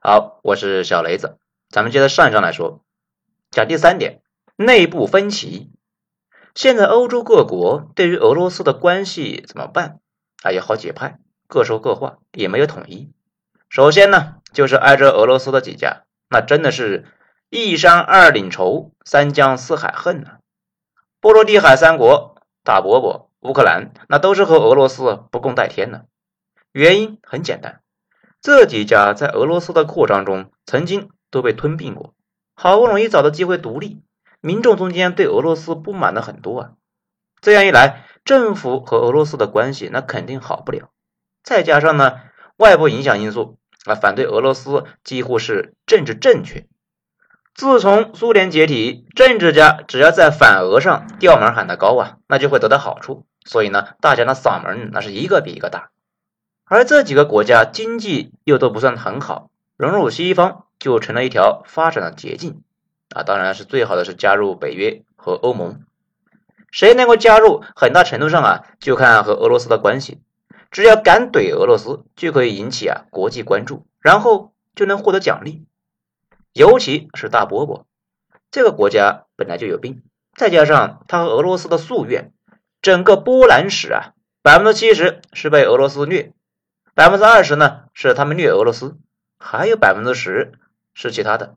好，我是小雷子，咱们接着上一章来说，讲第三点，内部分歧。现在欧洲各国对于俄罗斯的关系怎么办？啊，有好几派，各说各话，也没有统一。首先呢，就是挨着俄罗斯的几家，那真的是一山二岭愁，三江四海恨呐。波罗的海三国，大伯伯、乌克兰，那都是和俄罗斯不共戴天的。原因很简单，这几家在俄罗斯的扩张中，曾经都被吞并过，好不容易找到机会独立，民众中间对俄罗斯不满的很多啊。这样一来，政府和俄罗斯的关系那肯定好不了。再加上呢，外部影响因素。啊，反对俄罗斯几乎是政治正确。自从苏联解体，政治家只要在反俄上调门喊得高啊，那就会得到好处。所以呢，大家的嗓门那是一个比一个大。而这几个国家经济又都不算很好，融入西方就成了一条发展的捷径。啊，当然是最好的是加入北约和欧盟。谁能够加入，很大程度上啊，就看和俄罗斯的关系。只要敢怼俄罗斯，就可以引起啊国际关注，然后就能获得奖励。尤其是大波波这个国家本来就有病，再加上他和俄罗斯的夙愿，整个波兰史啊，百分之七十是被俄罗斯虐，百分之二十呢是他们虐俄罗斯，还有百分之十是其他的。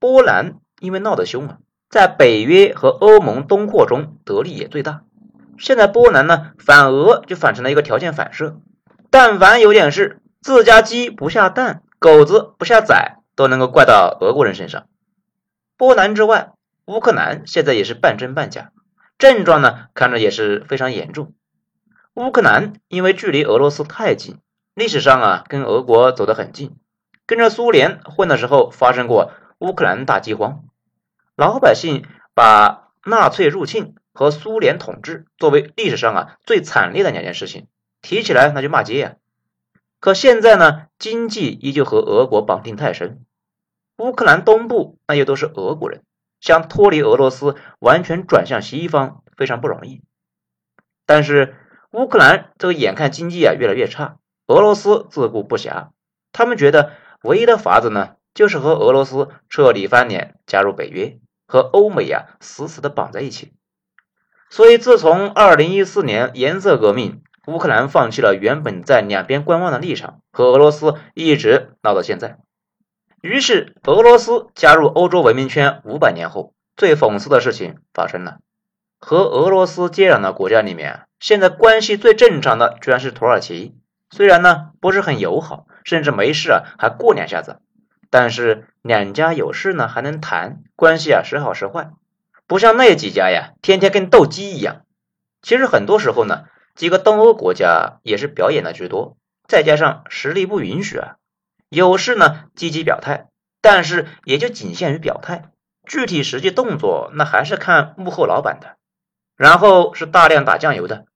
波兰因为闹得凶啊，在北约和欧盟东扩中得利也最大。现在波兰呢反俄就反成了一个条件反射，但凡有点事，自家鸡不下蛋，狗子不下崽，都能够怪到俄国人身上。波兰之外，乌克兰现在也是半真半假，症状呢看着也是非常严重。乌克兰因为距离俄罗斯太近，历史上啊跟俄国走得很近，跟着苏联混的时候发生过乌克兰大饥荒，老百姓把纳粹入侵。和苏联统治作为历史上啊最惨烈的两件事情，提起来那就骂街呀。可现在呢，经济依旧和俄国绑定太深，乌克兰东部那又都是俄国人，想脱离俄罗斯完全转向西方非常不容易。但是乌克兰这个眼看经济啊越来越差，俄罗斯自顾不暇，他们觉得唯一的法子呢就是和俄罗斯彻底翻脸，加入北约，和欧美呀死死的绑在一起。所以，自从二零一四年颜色革命，乌克兰放弃了原本在两边观望的立场，和俄罗斯一直闹到现在。于是，俄罗斯加入欧洲文明圈五百年后，最讽刺的事情发生了：和俄罗斯接壤的国家里面，现在关系最正常的居然是土耳其。虽然呢不是很友好，甚至没事啊还过两下子，但是两家有事呢还能谈，关系啊时好时坏。不像那几家呀，天天跟斗鸡一样。其实很多时候呢，几个东欧国家也是表演的居多，再加上实力不允许啊，有事呢积极表态，但是也就仅限于表态，具体实际动作那还是看幕后老板的。然后是大量打酱油的，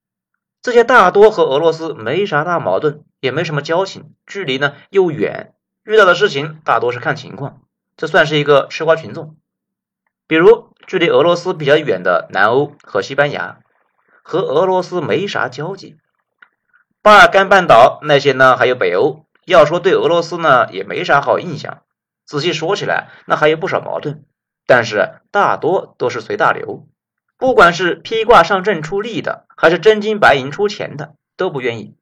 这些大多和俄罗斯没啥大矛盾，也没什么交情，距离呢又远，遇到的事情大多是看情况，这算是一个吃瓜群众。比如距离俄罗斯比较远的南欧和西班牙，和俄罗斯没啥交集。巴尔干半岛那些呢，还有北欧，要说对俄罗斯呢也没啥好印象。仔细说起来，那还有不少矛盾，但是大多都是随大流。不管是披挂上阵出力的，还是真金白银出钱的，都不愿意。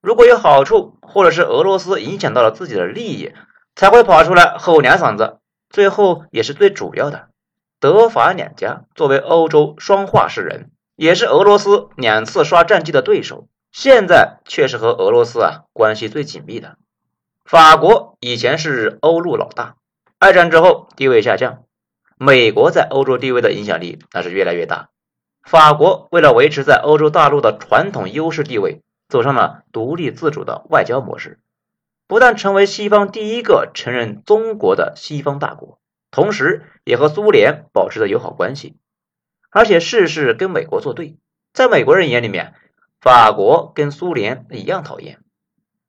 如果有好处，或者是俄罗斯影响到了自己的利益，才会跑出来吼两嗓子。最后也是最主要的。德法两家作为欧洲双化士人，也是俄罗斯两次刷战绩的对手，现在却是和俄罗斯啊关系最紧密的。法国以前是欧陆老大，二战之后地位下降。美国在欧洲地位的影响力那是越来越大。法国为了维持在欧洲大陆的传统优势地位，走上了独立自主的外交模式，不但成为西方第一个承认中国的西方大国。同时，也和苏联保持着友好关系，而且事事跟美国作对。在美国人眼里面，法国跟苏联一样讨厌。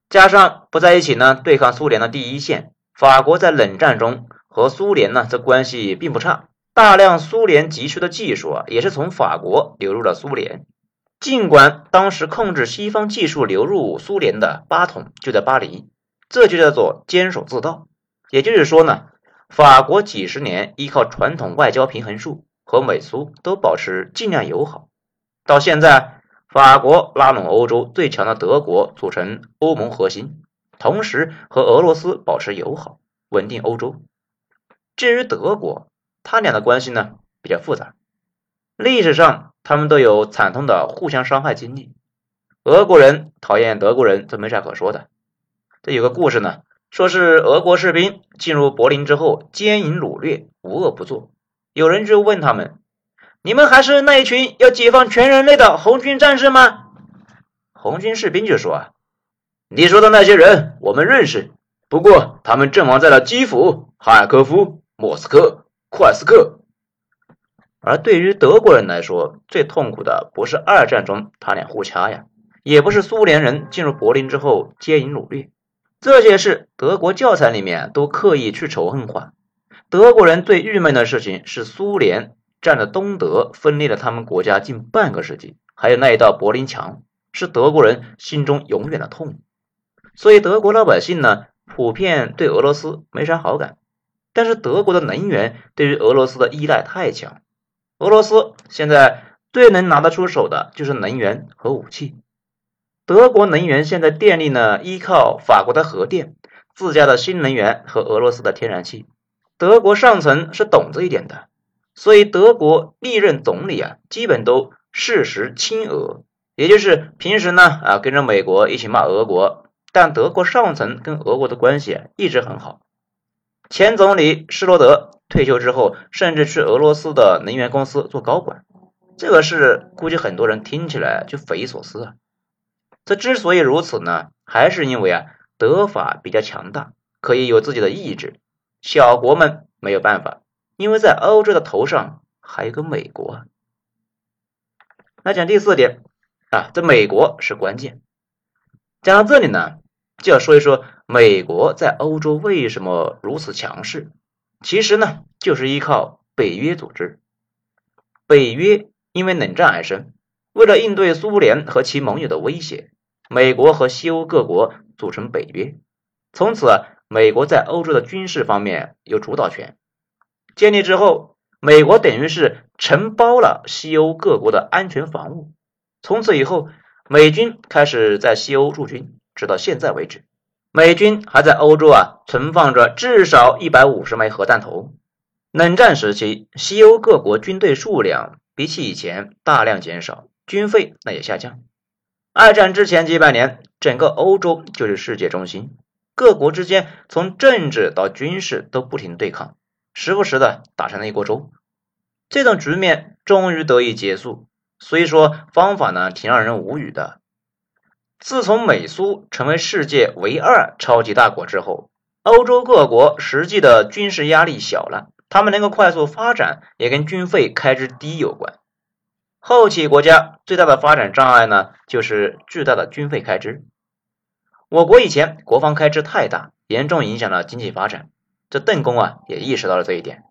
加上不在一起呢，对抗苏联的第一线，法国在冷战中和苏联呢这关系并不差。大量苏联急需的技术啊，也是从法国流入了苏联。尽管当时控制西方技术流入苏联的八统就在巴黎，这就叫做坚守自盗。也就是说呢，法国几十年依靠传统外交平衡术和美苏都保持尽量友好，到现在，法国拉拢欧洲最强的德国组成欧盟核心，同时和俄罗斯保持友好，稳定欧洲。至于德国，他俩的关系呢比较复杂，历史上他们都有惨痛的互相伤害经历。俄国人讨厌德国人，这没啥可说的。这有个故事呢，说是俄国士兵进入柏林之后奸淫掳掠，无恶不作。有人就问他们：“你们还是那一群要解放全人类的红军战士吗？”红军士兵就说：“啊，你说的那些人我们认识，不过他们阵亡在了基辅、哈尔科夫、莫斯科、库尔斯克。”而对于德国人来说，最痛苦的不是二战中他俩互掐呀。也不是苏联人进入柏林之后接引掳掠，这些事德国教材里面都刻意去仇恨化。德国人最郁闷的事情是苏联占着东德，分裂了他们国家近半个世纪，还有那一道柏林墙，是德国人心中永远的痛。所以德国老百姓呢，普遍对俄罗斯没啥好感。但是德国的能源对于俄罗斯的依赖太强，俄罗斯现在最能拿得出手的就是能源和武器。德国能源现在电力呢，依靠法国的核电、自家的新能源和俄罗斯的天然气。德国上层是懂这一点的，所以德国历任总理啊，基本都事实亲俄，也就是平时呢啊跟着美国一起骂俄国，但德国上层跟俄国的关系一直很好。前总理施罗德退休之后，甚至去俄罗斯的能源公司做高管，这个事估计很多人听起来就匪夷所思啊。这之所以如此呢，还是因为啊，德法比较强大，可以有自己的意志，小国们没有办法，因为在欧洲的头上还有个美国。那讲第四点啊，这美国是关键。讲到这里呢，就要说一说美国在欧洲为什么如此强势。其实呢，就是依靠北约组织。北约因为冷战而生。为了应对苏联和其盟友的威胁，美国和西欧各国组成北约。从此，美国在欧洲的军事方面有主导权。建立之后，美国等于是承包了西欧各国的安全防务。从此以后，美军开始在西欧驻军，直到现在为止，美军还在欧洲啊存放着至少一百五十枚核弹头。冷战时期，西欧各国军队数量比起以前大量减少。军费那也下降。二战之前几百年，整个欧洲就是世界中心，各国之间从政治到军事都不停对抗，时不时的打成了一锅粥。这种局面终于得以结束。所以说方法呢，挺让人无语的。自从美苏成为世界唯二超级大国之后，欧洲各国实际的军事压力小了，他们能够快速发展，也跟军费开支低有关。后起国家最大的发展障碍呢，就是巨大的军费开支。我国以前国防开支太大，严重影响了经济发展。这邓公啊也意识到了这一点。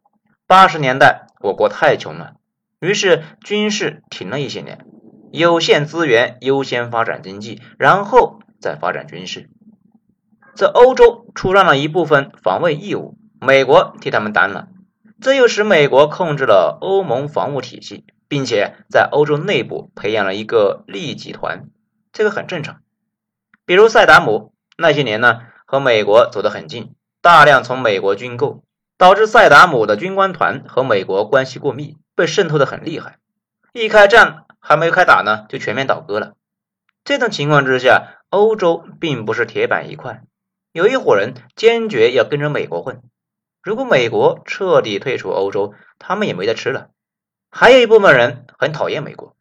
八十年代我国太穷了，于是军事停了一些年，有限资源优先发展经济，然后再发展军事。这欧洲出让了一部分防卫义务，美国替他们担了，这又使美国控制了欧盟防务体系。并且在欧洲内部培养了一个利益集团，这个很正常。比如萨达姆那些年呢，和美国走得很近，大量从美国军购，导致萨达姆的军官团和美国关系过密，被渗透的很厉害。一开战还没开打呢，就全面倒戈了。这种情况之下，欧洲并不是铁板一块，有一伙人坚决要跟着美国混。如果美国彻底退出欧洲，他们也没得吃了。还有一部分人很讨厌美国。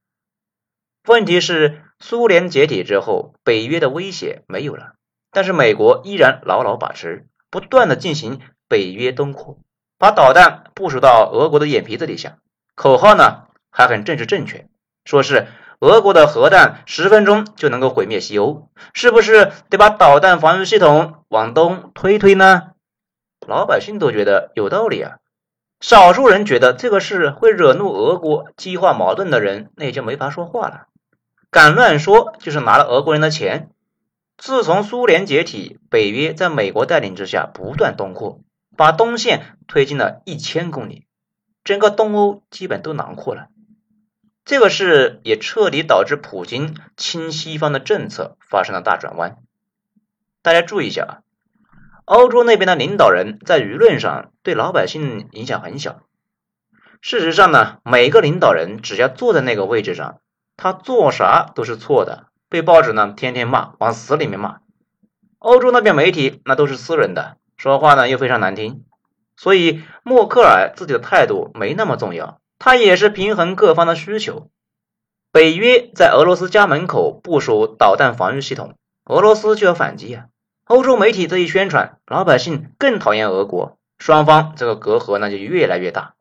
问题是，苏联解体之后，北约的威胁没有了，但是美国依然牢牢把持，不断的进行北约东扩，把导弹部署到俄国的眼皮子底下。口号呢还很政治正确，说是俄国的核弹十分钟就能够毁灭西欧，是不是得把导弹防御系统往东推推呢？老百姓都觉得有道理啊。少数人觉得这个事会惹怒俄国，激化矛盾的人，那也就没法说话了。敢乱说，就是拿了俄国人的钱。自从苏联解体，北约在美国带领之下不断东扩，把东线推进了一千公里，整个东欧基本都囊括了。这个事也彻底导致普京亲西方的政策发生了大转弯。大家注意一下啊，欧洲那边的领导人在舆论上对老百姓影响很小。事实上呢，每个领导人只要坐在那个位置上，他做啥都是错的，被报纸呢天天骂，往死里面骂。欧洲那边媒体那都是私人的，说话呢又非常难听，所以默克尔自己的态度没那么重要，他也是平衡各方的需求。北约在俄罗斯家门口部署导弹防御系统，俄罗斯就要反击啊！欧洲媒体这一宣传，老百姓更讨厌俄国，双方这个隔阂那就越来越大。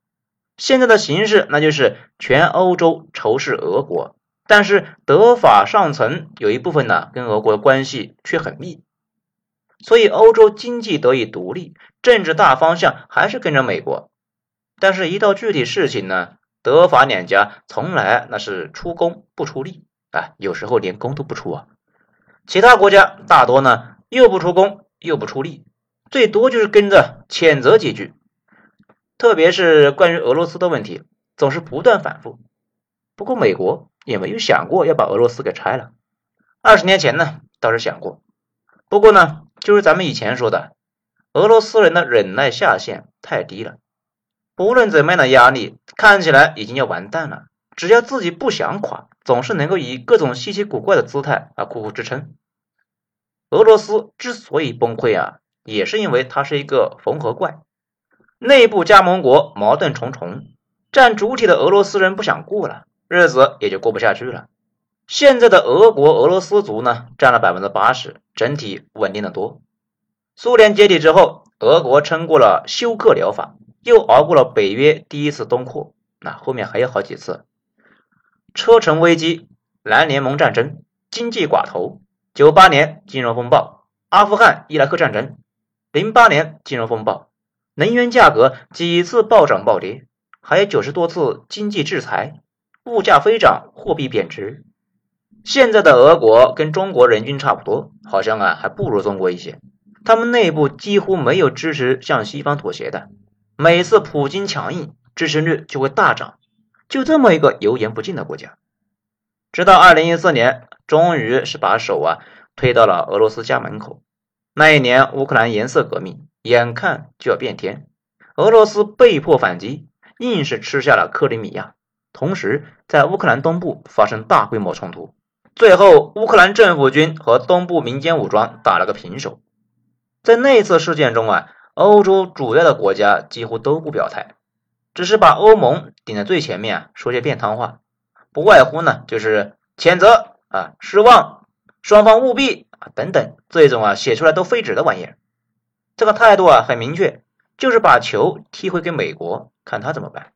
现在的形势，那就是全欧洲仇视俄国，但是德法上层有一部分呢，跟俄国的关系却很密，所以欧洲经济得以独立，政治大方向还是跟着美国，但是，一到具体事情呢，德法两家从来那是出工不出力啊，有时候连工都不出啊，其他国家大多呢又不出工又不出力，最多就是跟着谴责几句。特别是关于俄罗斯的问题，总是不断反复。不过美国也没有想过要把俄罗斯给拆了。二十年前呢，倒是想过。不过呢，就是咱们以前说的，俄罗斯人的忍耐下限太低了。不论怎么样的压力，看起来已经要完蛋了，只要自己不想垮，总是能够以各种稀奇古怪的姿态啊苦苦支撑。俄罗斯之所以崩溃啊，也是因为它是一个缝合怪。内部加盟国矛盾重重，占主体的俄罗斯人不想过了，日子也就过不下去了。现在的俄国俄罗斯族呢，占了百分之八十，整体稳定的多。苏联解体之后，俄国撑过了休克疗法，又熬过了北约第一次东扩，那后面还有好几次：车臣危机、南联盟战争、经济寡头、九八年金融风暴、阿富汗伊拉克战争、零八年金融风暴。能源价格几次暴涨暴跌，还有九十多次经济制裁，物价飞涨，货币贬值。现在的俄国跟中国人均差不多，好像啊还不如中国一些。他们内部几乎没有支持向西方妥协的，每次普京强硬，支持率就会大涨。就这么一个油盐不进的国家，直到二零一四年，终于是把手啊推到了俄罗斯家门口。那一年，乌克兰颜色革命。眼看就要变天，俄罗斯被迫反击，硬是吃下了克里米亚，同时在乌克兰东部发生大规模冲突，最后乌克兰政府军和东部民间武装打了个平手。在那次事件中啊，欧洲主要的国家几乎都不表态，只是把欧盟顶在最前面啊，说些便当话，不外乎呢就是谴责啊、失望、双方务必啊等等这种啊写出来都废纸的玩意儿。这个态度啊很明确，就是把球踢回给美国，看他怎么办。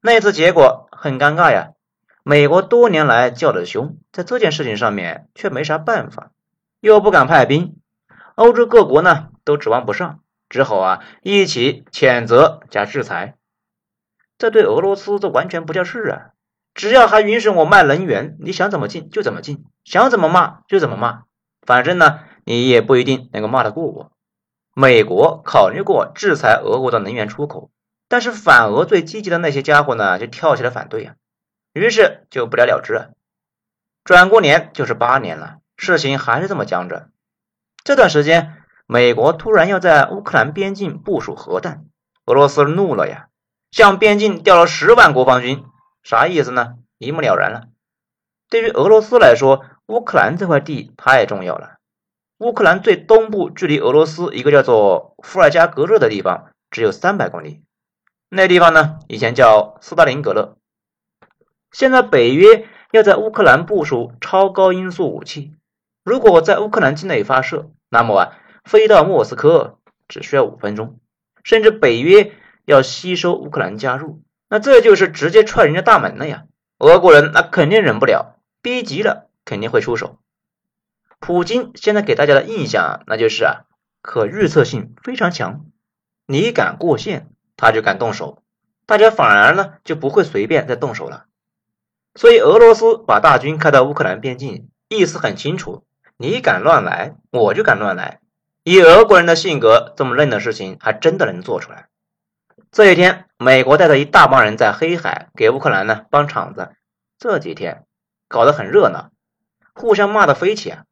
那次结果很尴尬呀，美国多年来叫的凶，在这件事情上面却没啥办法，又不敢派兵，欧洲各国呢都指望不上，只好啊一起谴责加制裁。这对俄罗斯这完全不叫事啊！只要还允许我卖能源，你想怎么进就怎么进，想怎么骂就怎么骂，反正呢你也不一定能够骂得过我。美国考虑过制裁俄国的能源出口，但是反俄最积极的那些家伙呢，就跳起来反对呀，于是就不了了之。转过年就是八年了，事情还是这么僵着。这段时间，美国突然要在乌克兰边境部署核弹，俄罗斯怒了呀，向边境调了十万国防军，啥意思呢？一目了然了。对于俄罗斯来说，乌克兰这块地太重要了。乌克兰最东部，距离俄罗斯一个叫做伏尔加格勒的地方只有三百公里。那地方呢，以前叫斯大林格勒。现在北约要在乌克兰部署超高音速武器，如果在乌克兰境内发射，那么啊，飞到莫斯科只需要五分钟。甚至北约要吸收乌克兰加入，那这就是直接踹人家大门了呀！俄国人那肯定忍不了，逼急了肯定会出手。普京现在给大家的印象，那就是啊，可预测性非常强。你敢过线，他就敢动手，大家反而呢就不会随便再动手了。所以俄罗斯把大军开到乌克兰边境，意思很清楚：你敢乱来，我就敢乱来。以俄国人的性格，这么嫩的事情还真的能做出来。这一天，美国带着一大帮人在黑海给乌克兰呢帮场子。这几天搞得很热闹，互相骂的飞起啊！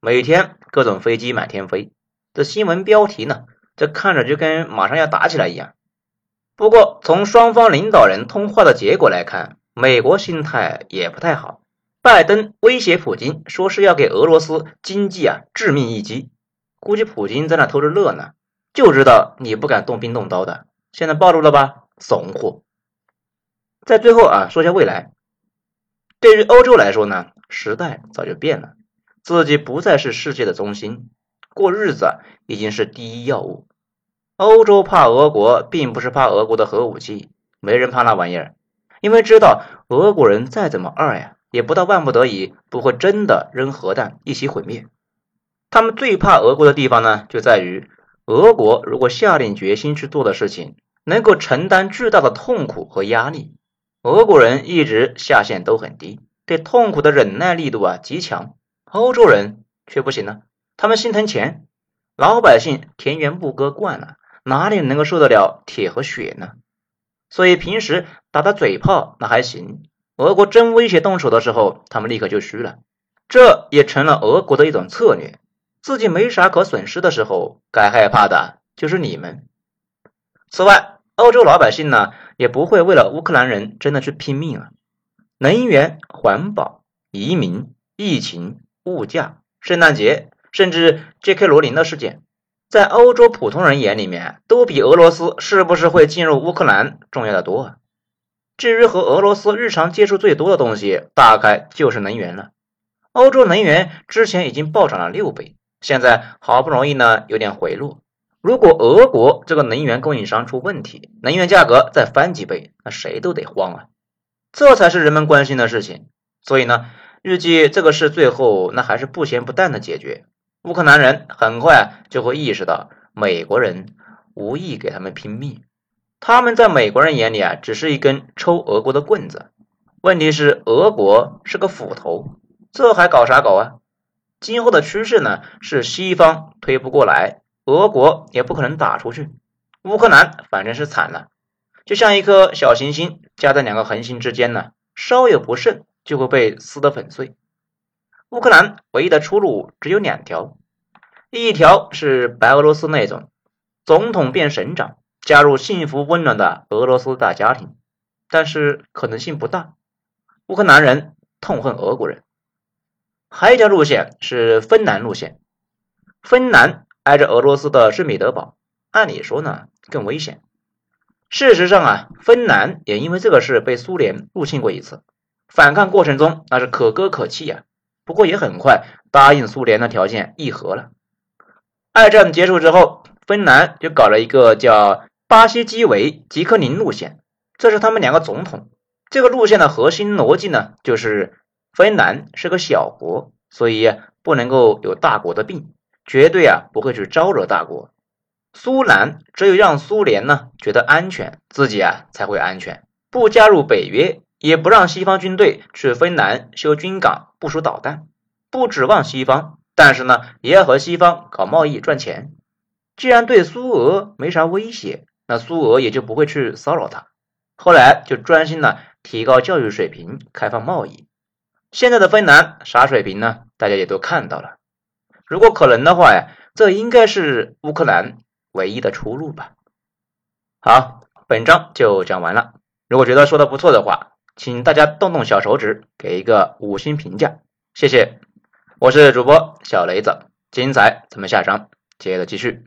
每天各种飞机满天飞，这新闻标题呢，这看着就跟马上要打起来一样。不过从双方领导人通话的结果来看，美国心态也不太好。拜登威胁普京说是要给俄罗斯经济啊致命一击，估计普京在那偷着乐呢，就知道你不敢动兵动刀的。现在暴露了吧，怂货！在最后啊，说一下未来。对于欧洲来说呢，时代早就变了，自己不再是世界的中心，过日子已经是第一要务。欧洲怕俄国，并不是怕俄国的核武器，没人怕那玩意儿，因为知道俄国人再怎么二呀，也不到万不得已不会真的扔核弹一起毁灭。他们最怕俄国的地方呢，就在于俄国如果下定决心去做的事情。能够承担巨大的痛苦和压力，俄国人一直下限都很低，对痛苦的忍耐力度啊极强。欧洲人却不行了，他们心疼钱，老百姓田园牧歌惯了，哪里能够受得了铁和血呢？所以平时打打嘴炮那还行，俄国真威胁动手的时候，他们立刻就虚了。这也成了俄国的一种策略，自己没啥可损失的时候，该害怕的就是你们。此外。欧洲老百姓呢，也不会为了乌克兰人真的去拼命啊！能源、环保、移民、疫情、物价、圣诞节，甚至 J.K. 罗琳的事件，在欧洲普通人眼里面，都比俄罗斯是不是会进入乌克兰重要的多。啊！至于和俄罗斯日常接触最多的东西，大概就是能源了。欧洲能源之前已经暴涨了六倍，现在好不容易呢有点回落。如果俄国这个能源供应商出问题，能源价格再翻几倍，那谁都得慌啊！这才是人们关心的事情。所以呢，预计这个事最后那还是不咸不淡的解决。乌克兰人很快就会意识到，美国人无意给他们拼命，他们在美国人眼里啊，只是一根抽俄国的棍子。问题是，俄国是个斧头，这还搞啥搞啊？今后的趋势呢，是西方推不过来。俄国也不可能打出去，乌克兰反正是惨了，就像一颗小行星夹在两个恒星之间呢，稍有不慎就会被撕得粉碎。乌克兰唯一的出路只有两条，一条是白俄罗斯那种，总统变省长，加入幸福温暖的俄罗斯大家庭，但是可能性不大。乌克兰人痛恨俄国人。还有一条路线是芬兰路线，芬兰。挨着俄罗斯的圣彼得堡，按理说呢更危险。事实上啊，芬兰也因为这个事被苏联入侵过一次，反抗过程中那是可歌可泣啊。不过也很快答应苏联的条件议和了。二战结束之后，芬兰就搞了一个叫巴西基维吉克林路线，这是他们两个总统。这个路线的核心逻辑呢，就是芬兰是个小国，所以不能够有大国的病。绝对啊不会去招惹大国。苏南只有让苏联呢觉得安全，自己啊才会安全。不加入北约，也不让西方军队去芬兰修军港、部署导弹，不指望西方，但是呢也要和西方搞贸易赚钱。既然对苏俄没啥威胁，那苏俄也就不会去骚扰他。后来就专心的提高教育水平，开放贸易。现在的芬兰啥水平呢？大家也都看到了。如果可能的话呀，这应该是乌克兰唯一的出路吧。好，本章就讲完了。如果觉得说的不错的话，请大家动动小手指，给一个五星评价，谢谢。我是主播小雷子，精彩咱们下章接着继续。